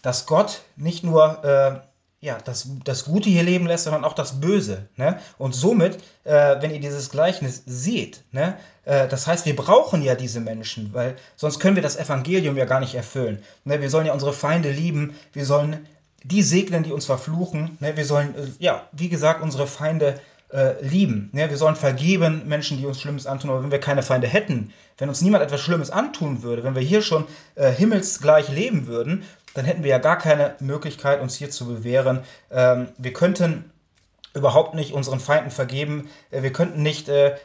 dass Gott nicht nur äh, ja, das, das Gute hier leben lässt, sondern auch das Böse. Ne? Und somit, äh, wenn ihr dieses Gleichnis seht, ne? Äh, das heißt, wir brauchen ja diese Menschen, weil sonst können wir das Evangelium ja gar nicht erfüllen. Ne? Wir sollen ja unsere Feinde lieben, wir sollen die segnen, die uns verfluchen. Ne? Wir sollen, äh, ja, wie gesagt, unsere Feinde äh, lieben. Ne? Wir sollen vergeben Menschen, die uns Schlimmes antun. Aber wenn wir keine Feinde hätten, wenn uns niemand etwas Schlimmes antun würde, wenn wir hier schon äh, himmelsgleich leben würden, dann hätten wir ja gar keine Möglichkeit, uns hier zu bewähren. Ähm, wir könnten überhaupt nicht unseren Feinden vergeben. Äh, wir könnten nicht äh,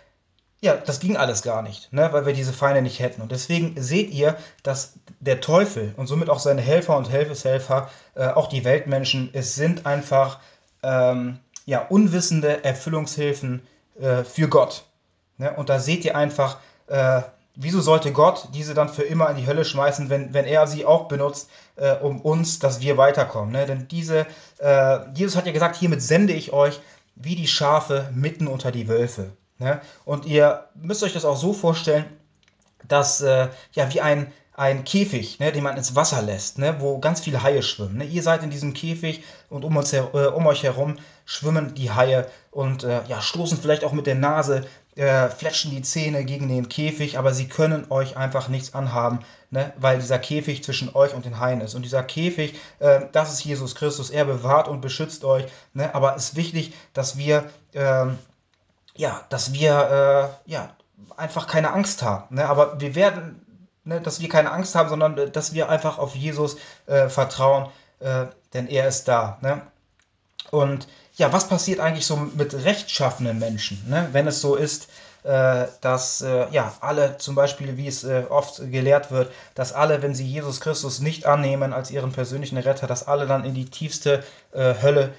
ja, das ging alles gar nicht, ne, weil wir diese Feinde nicht hätten. Und deswegen seht ihr, dass der Teufel und somit auch seine Helfer und Helfeshelfer, äh, auch die Weltmenschen, es sind einfach ähm, ja, unwissende Erfüllungshilfen äh, für Gott. Ne? Und da seht ihr einfach, äh, wieso sollte Gott diese dann für immer in die Hölle schmeißen, wenn, wenn er sie auch benutzt, äh, um uns, dass wir weiterkommen. Ne? Denn diese, äh, Jesus hat ja gesagt, hiermit sende ich euch wie die Schafe mitten unter die Wölfe. Ne? Und ihr müsst euch das auch so vorstellen, dass, äh, ja, wie ein, ein Käfig, ne, den man ins Wasser lässt, ne, wo ganz viele Haie schwimmen. Ne? Ihr seid in diesem Käfig und um, uns, äh, um euch herum schwimmen die Haie und äh, ja, stoßen vielleicht auch mit der Nase, äh, fletschen die Zähne gegen den Käfig, aber sie können euch einfach nichts anhaben, ne, weil dieser Käfig zwischen euch und den Haien ist. Und dieser Käfig, äh, das ist Jesus Christus, er bewahrt und beschützt euch. Ne, aber es ist wichtig, dass wir ähm, ja, dass wir äh, ja, einfach keine Angst haben. Ne? Aber wir werden, ne, dass wir keine Angst haben, sondern äh, dass wir einfach auf Jesus äh, vertrauen, äh, denn er ist da. Ne? Und ja, was passiert eigentlich so mit rechtschaffenen Menschen, ne? wenn es so ist, äh, dass äh, ja alle zum Beispiel, wie es oft gelehrt wird, dass alle, wenn sie Jesus Christus nicht annehmen als ihren persönlichen Retter, dass alle dann in die tiefste Hölle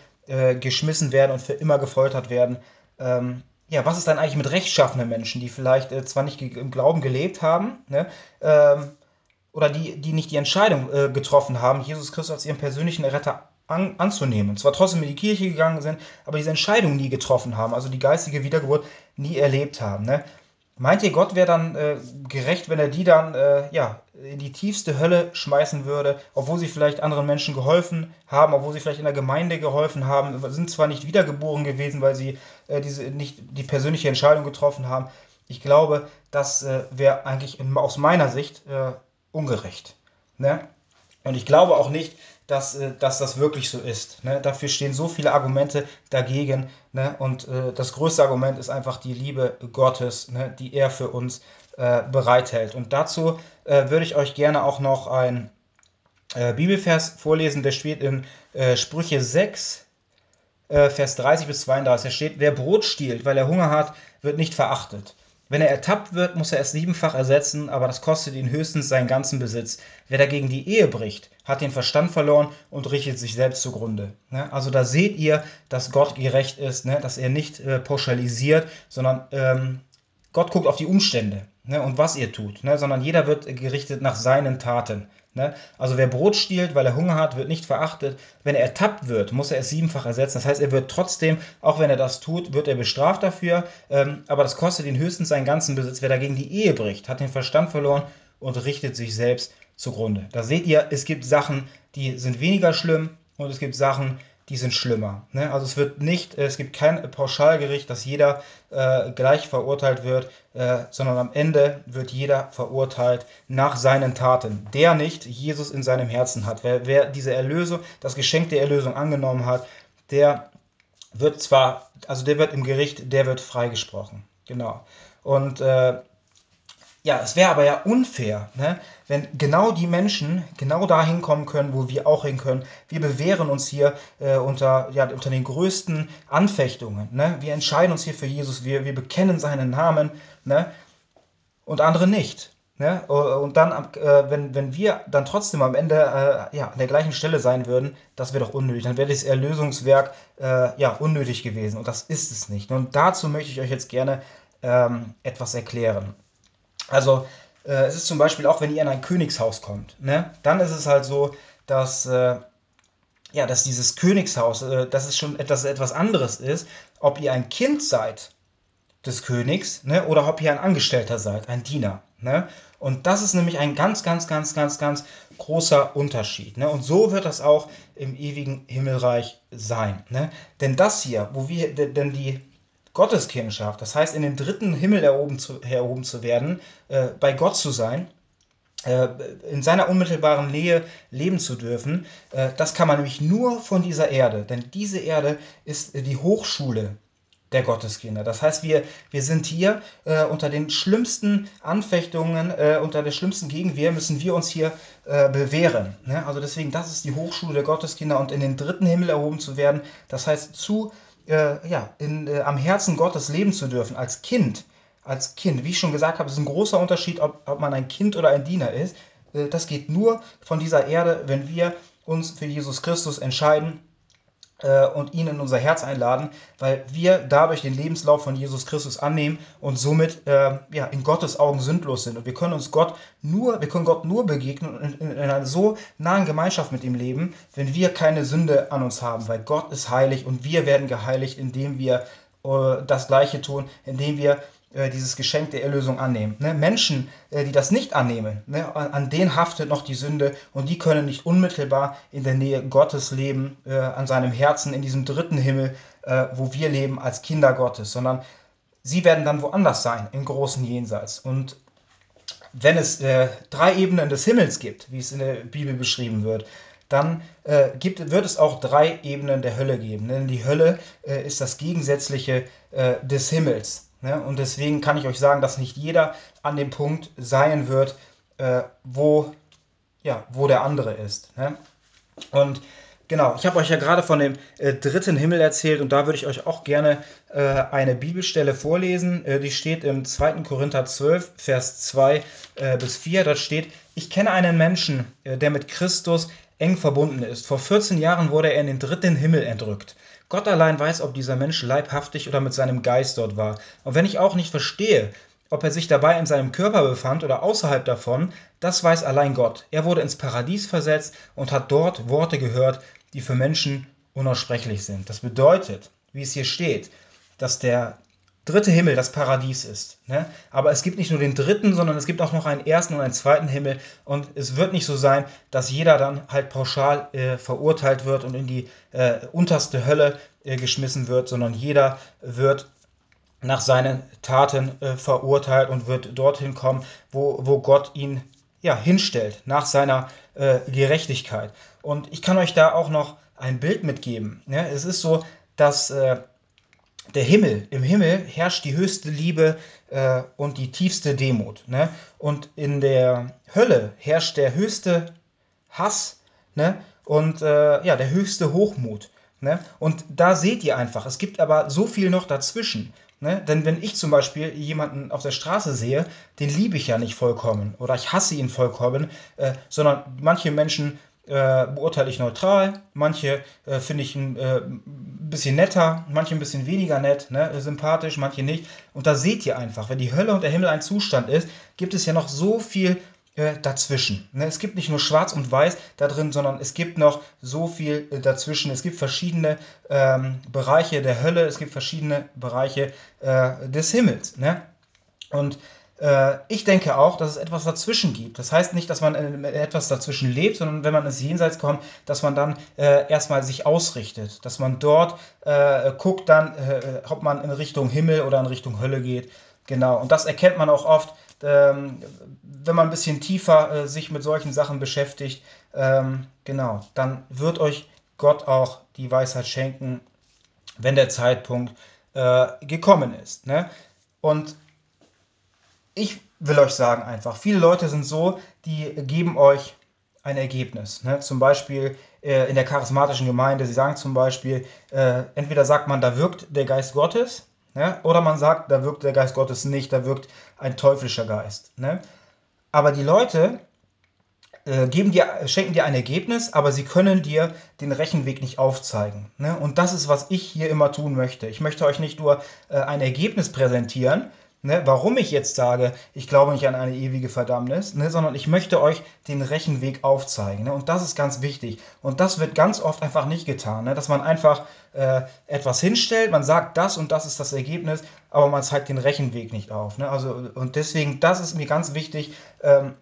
geschmissen werden und für immer gefoltert werden. Ähm, ja, was ist dann eigentlich mit rechtschaffenen Menschen, die vielleicht äh, zwar nicht im Glauben gelebt haben, ne, ähm, oder die, die nicht die Entscheidung äh, getroffen haben, Jesus Christus als ihren persönlichen Retter an, anzunehmen. Zwar trotzdem in die Kirche gegangen sind, aber diese Entscheidung nie getroffen haben, also die geistige Wiedergeburt nie erlebt haben. Ne? Meint ihr, Gott wäre dann äh, gerecht, wenn er die dann äh, ja, in die tiefste Hölle schmeißen würde, obwohl sie vielleicht anderen Menschen geholfen haben, obwohl sie vielleicht in der Gemeinde geholfen haben, sind zwar nicht wiedergeboren gewesen, weil sie äh, diese, nicht die persönliche Entscheidung getroffen haben. Ich glaube, das äh, wäre eigentlich in, aus meiner Sicht äh, ungerecht. Ne? Und ich glaube auch nicht, dass, äh, dass das wirklich so ist. Ne? Dafür stehen so viele Argumente dagegen. Ne? Und äh, das größte Argument ist einfach die Liebe Gottes, ne? die er für uns äh, bereithält. Und dazu äh, würde ich euch gerne auch noch ein äh, Bibelvers vorlesen, der steht in äh, Sprüche 6, äh, Vers 30 bis 32. Da steht, wer Brot stiehlt, weil er Hunger hat, wird nicht verachtet. Wenn er ertappt wird, muss er es siebenfach ersetzen, aber das kostet ihn höchstens seinen ganzen Besitz. Wer dagegen die Ehe bricht, hat den Verstand verloren und richtet sich selbst zugrunde. Ne? Also da seht ihr, dass Gott gerecht ist, ne? dass er nicht äh, pauschalisiert, sondern ähm, Gott guckt auf die Umstände ne? und was ihr tut, ne? sondern jeder wird gerichtet nach seinen Taten. Ne? Also wer Brot stiehlt, weil er Hunger hat, wird nicht verachtet. Wenn er ertappt wird, muss er es siebenfach ersetzen. Das heißt, er wird trotzdem, auch wenn er das tut, wird er bestraft dafür. Ähm, aber das kostet ihn höchstens seinen ganzen Besitz. Wer dagegen die Ehe bricht, hat den Verstand verloren und richtet sich selbst zugrunde. Da seht ihr, es gibt Sachen, die sind weniger schlimm und es gibt Sachen, die sind schlimmer. Ne? Also es wird nicht, es gibt kein Pauschalgericht, dass jeder äh, gleich verurteilt wird, äh, sondern am Ende wird jeder verurteilt nach seinen Taten. Der nicht Jesus in seinem Herzen hat. Wer, wer diese Erlösung, das Geschenk der Erlösung angenommen hat, der wird zwar, also der wird im Gericht, der wird freigesprochen. Genau. Und äh, ja, es wäre aber ja unfair, ne? wenn genau die Menschen genau dahin kommen können, wo wir auch hin können. Wir bewähren uns hier äh, unter, ja, unter den größten Anfechtungen. Ne? Wir entscheiden uns hier für Jesus, wir, wir bekennen seinen Namen ne? und andere nicht. Ne? Und dann, äh, wenn, wenn wir dann trotzdem am Ende äh, ja, an der gleichen Stelle sein würden, das wäre doch unnötig. Dann wäre das Erlösungswerk äh, ja, unnötig gewesen. Und das ist es nicht. Und dazu möchte ich euch jetzt gerne ähm, etwas erklären. Also äh, es ist zum Beispiel auch, wenn ihr in ein Königshaus kommt, ne? dann ist es halt so, dass, äh, ja, dass dieses Königshaus, äh, dass es schon etwas, etwas anderes ist, ob ihr ein Kind seid des Königs ne? oder ob ihr ein Angestellter seid, ein Diener. Ne? Und das ist nämlich ein ganz, ganz, ganz, ganz, ganz großer Unterschied. Ne? Und so wird das auch im ewigen Himmelreich sein. Ne? Denn das hier, wo wir, denn die Gotteskindschaft, das heißt in den dritten Himmel erhoben zu, erhoben zu werden, äh, bei Gott zu sein, äh, in seiner unmittelbaren Nähe leben zu dürfen, äh, das kann man nämlich nur von dieser Erde, denn diese Erde ist die Hochschule der Gotteskinder. Das heißt, wir, wir sind hier äh, unter den schlimmsten Anfechtungen, äh, unter der schlimmsten Gegenwehr müssen wir uns hier äh, bewähren. Ne? Also deswegen, das ist die Hochschule der Gotteskinder und in den dritten Himmel erhoben zu werden, das heißt zu äh, ja, in, äh, am Herzen Gottes leben zu dürfen, als Kind, als Kind. Wie ich schon gesagt habe, ist ein großer Unterschied, ob, ob man ein Kind oder ein Diener ist. Äh, das geht nur von dieser Erde, wenn wir uns für Jesus Christus entscheiden und ihn in unser Herz einladen, weil wir dadurch den Lebenslauf von Jesus Christus annehmen und somit äh, ja, in Gottes Augen sündlos sind. Und wir können uns Gott nur, wir können Gott nur begegnen und in, in einer so nahen Gemeinschaft mit ihm leben, wenn wir keine Sünde an uns haben, weil Gott ist heilig und wir werden geheiligt, indem wir äh, das Gleiche tun, indem wir äh, dieses Geschenk der Erlösung annehmen. Ne? Menschen, äh, die das nicht annehmen, ne? an, denen haftet noch die Sünde und die können nicht unmittelbar in der Nähe Gottes leben, äh, an seinem Herzen, in diesem dritten Himmel, äh, wo wir leben als Kinder Gottes, sondern sie werden dann woanders sein, im großen Jenseits. Und wenn es äh, drei Ebenen des Himmels gibt, wie es in der Bibel beschrieben wird, dann äh, gibt, wird es auch drei Ebenen der Hölle geben. Denn die Hölle ist das Gegensätzliche des Himmels. Ne? Und deswegen kann ich euch sagen, dass nicht jeder an dem Punkt sein wird, äh, wo, ja, wo der andere ist. Ne? Und genau, ich habe euch ja gerade von dem äh, dritten Himmel erzählt und da würde ich euch auch gerne äh, eine Bibelstelle vorlesen. Äh, die steht im 2. Korinther 12, Vers 2 äh, bis 4. Da steht, ich kenne einen Menschen, äh, der mit Christus eng verbunden ist. Vor 14 Jahren wurde er in den dritten Himmel entrückt. Gott allein weiß, ob dieser Mensch leibhaftig oder mit seinem Geist dort war. Und wenn ich auch nicht verstehe, ob er sich dabei in seinem Körper befand oder außerhalb davon, das weiß allein Gott. Er wurde ins Paradies versetzt und hat dort Worte gehört, die für Menschen unaussprechlich sind. Das bedeutet, wie es hier steht, dass der dritte Himmel das Paradies ist. Ne? Aber es gibt nicht nur den dritten, sondern es gibt auch noch einen ersten und einen zweiten Himmel. Und es wird nicht so sein, dass jeder dann halt pauschal äh, verurteilt wird und in die äh, unterste Hölle äh, geschmissen wird, sondern jeder wird nach seinen Taten äh, verurteilt und wird dorthin kommen, wo, wo Gott ihn ja, hinstellt, nach seiner äh, Gerechtigkeit. Und ich kann euch da auch noch ein Bild mitgeben. Ne? Es ist so, dass äh, der Himmel, im Himmel herrscht die höchste Liebe äh, und die tiefste Demut. Ne? Und in der Hölle herrscht der höchste Hass ne? und äh, ja, der höchste Hochmut. Ne? Und da seht ihr einfach, es gibt aber so viel noch dazwischen. Ne? Denn wenn ich zum Beispiel jemanden auf der Straße sehe, den liebe ich ja nicht vollkommen oder ich hasse ihn vollkommen, äh, sondern manche Menschen äh, beurteile ich neutral, manche äh, finde ich ein äh, bisschen netter, manche ein bisschen weniger nett, ne? sympathisch, manche nicht. Und da seht ihr einfach, wenn die Hölle und der Himmel ein Zustand ist, gibt es ja noch so viel äh, dazwischen. Ne? Es gibt nicht nur schwarz und weiß da drin, sondern es gibt noch so viel äh, dazwischen. Es gibt verschiedene ähm, Bereiche der Hölle, es gibt verschiedene Bereiche äh, des Himmels. Ne? Und ich denke auch, dass es etwas dazwischen gibt. Das heißt nicht, dass man etwas dazwischen lebt, sondern wenn man ins Jenseits kommt, dass man dann äh, erstmal sich ausrichtet, dass man dort äh, guckt dann, äh, ob man in Richtung Himmel oder in Richtung Hölle geht. Genau, und das erkennt man auch oft, ähm, wenn man ein bisschen tiefer äh, sich mit solchen Sachen beschäftigt. Ähm, genau, dann wird euch Gott auch die Weisheit schenken, wenn der Zeitpunkt äh, gekommen ist. Ne? Und ich will euch sagen einfach, viele Leute sind so, die geben euch ein Ergebnis. Ne? Zum Beispiel äh, in der charismatischen Gemeinde, sie sagen zum Beispiel, äh, entweder sagt man, da wirkt der Geist Gottes, ne? oder man sagt, da wirkt der Geist Gottes nicht, da wirkt ein teuflischer Geist. Ne? Aber die Leute äh, geben dir, schenken dir ein Ergebnis, aber sie können dir den Rechenweg nicht aufzeigen. Ne? Und das ist, was ich hier immer tun möchte. Ich möchte euch nicht nur äh, ein Ergebnis präsentieren, Ne, warum ich jetzt sage, ich glaube nicht an eine ewige Verdammnis, ne, sondern ich möchte euch den Rechenweg aufzeigen. Ne, und das ist ganz wichtig. Und das wird ganz oft einfach nicht getan, ne, dass man einfach äh, etwas hinstellt, man sagt, das und das ist das Ergebnis, aber man zeigt den Rechenweg nicht auf. Ne, also, und deswegen, das ist mir ganz wichtig. Ähm,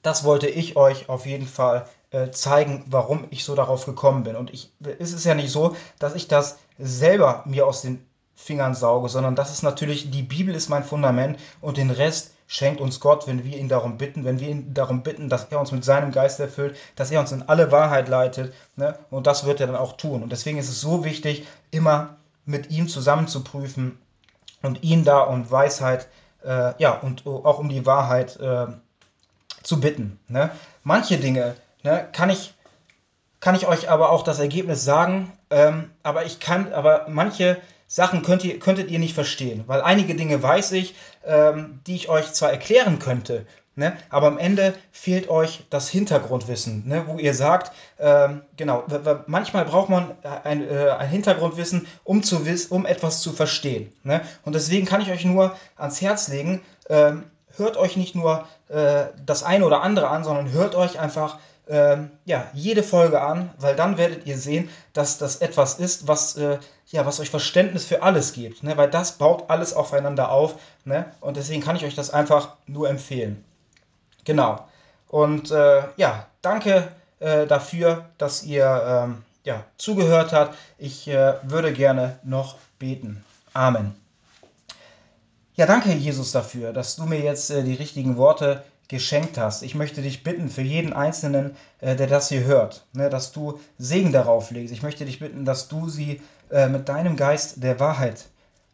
das wollte ich euch auf jeden Fall äh, zeigen, warum ich so darauf gekommen bin. Und ich, es ist ja nicht so, dass ich das selber mir aus den Fingern sauge, sondern das ist natürlich, die Bibel ist mein Fundament und den Rest schenkt uns Gott, wenn wir ihn darum bitten, wenn wir ihn darum bitten, dass er uns mit seinem Geist erfüllt, dass er uns in alle Wahrheit leitet. Ne? Und das wird er dann auch tun. Und deswegen ist es so wichtig, immer mit ihm zusammen zu prüfen und ihn da um Weisheit, äh, ja, und auch um die Wahrheit äh, zu bitten. Ne? Manche Dinge ne, kann ich kann ich euch aber auch das Ergebnis sagen, ähm, aber ich kann, aber manche Sachen könnt ihr, könntet ihr nicht verstehen, weil einige Dinge weiß ich, ähm, die ich euch zwar erklären könnte, ne, aber am Ende fehlt euch das Hintergrundwissen, ne, wo ihr sagt, ähm, genau, manchmal braucht man ein, äh, ein Hintergrundwissen, um, zu um etwas zu verstehen. Ne, und deswegen kann ich euch nur ans Herz legen, ähm, hört euch nicht nur äh, das eine oder andere an, sondern hört euch einfach ähm, ja, jede Folge an, weil dann werdet ihr sehen, dass das etwas ist, was, äh, ja, was euch Verständnis für alles gibt. Ne? Weil das baut alles aufeinander auf. Ne? Und deswegen kann ich euch das einfach nur empfehlen. Genau. Und äh, ja, danke äh, dafür, dass ihr ähm, ja, zugehört habt. Ich äh, würde gerne noch beten. Amen. Ja, danke, Jesus, dafür, dass du mir jetzt äh, die richtigen Worte geschenkt hast. Ich möchte dich bitten für jeden Einzelnen, äh, der das hier hört, ne, dass du Segen darauf legst. Ich möchte dich bitten, dass du sie äh, mit deinem Geist der Wahrheit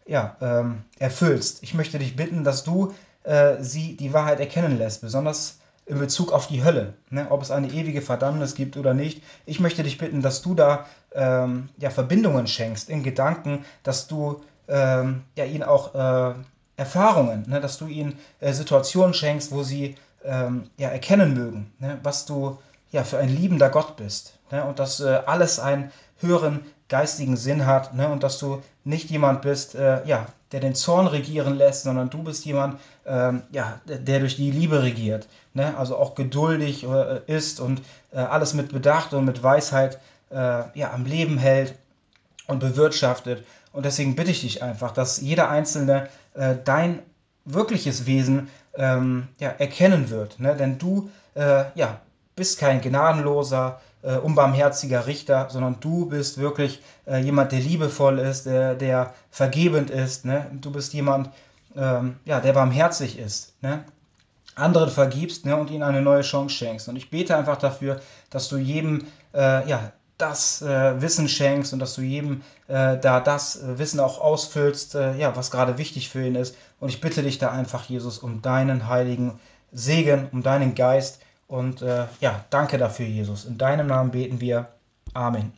ja, ähm, erfüllst. Ich möchte dich bitten, dass du äh, sie die Wahrheit erkennen lässt, besonders in Bezug auf die Hölle, ne, ob es eine ewige Verdammnis gibt oder nicht. Ich möchte dich bitten, dass du da ähm, ja, Verbindungen schenkst in Gedanken, dass du ähm, ja, ihn auch äh, Erfahrungen, ne, dass du ihnen äh, Situationen schenkst, wo sie ähm, ja, erkennen mögen, ne, was du ja, für ein liebender Gott bist ne, und dass äh, alles einen höheren geistigen Sinn hat ne, und dass du nicht jemand bist, äh, ja, der den Zorn regieren lässt, sondern du bist jemand, ähm, ja, der durch die Liebe regiert, ne, also auch geduldig äh, ist und äh, alles mit Bedacht und mit Weisheit äh, ja, am Leben hält und bewirtschaftet. Und deswegen bitte ich dich einfach, dass jeder Einzelne äh, dein wirkliches Wesen ähm, ja, erkennen wird. Ne? Denn du äh, ja, bist kein gnadenloser, äh, unbarmherziger Richter, sondern du bist wirklich äh, jemand, der liebevoll ist, der, der vergebend ist. Ne? Du bist jemand, ähm, ja, der barmherzig ist. Ne? anderen vergibst ne, und ihnen eine neue Chance schenkst. Und ich bete einfach dafür, dass du jedem äh, ja, das äh, Wissen schenkst und dass du jedem äh, da das äh, Wissen auch ausfüllst, äh, ja, was gerade wichtig für ihn ist. Und ich bitte dich da einfach, Jesus, um deinen heiligen Segen, um deinen Geist. Und äh, ja, danke dafür, Jesus. In deinem Namen beten wir. Amen.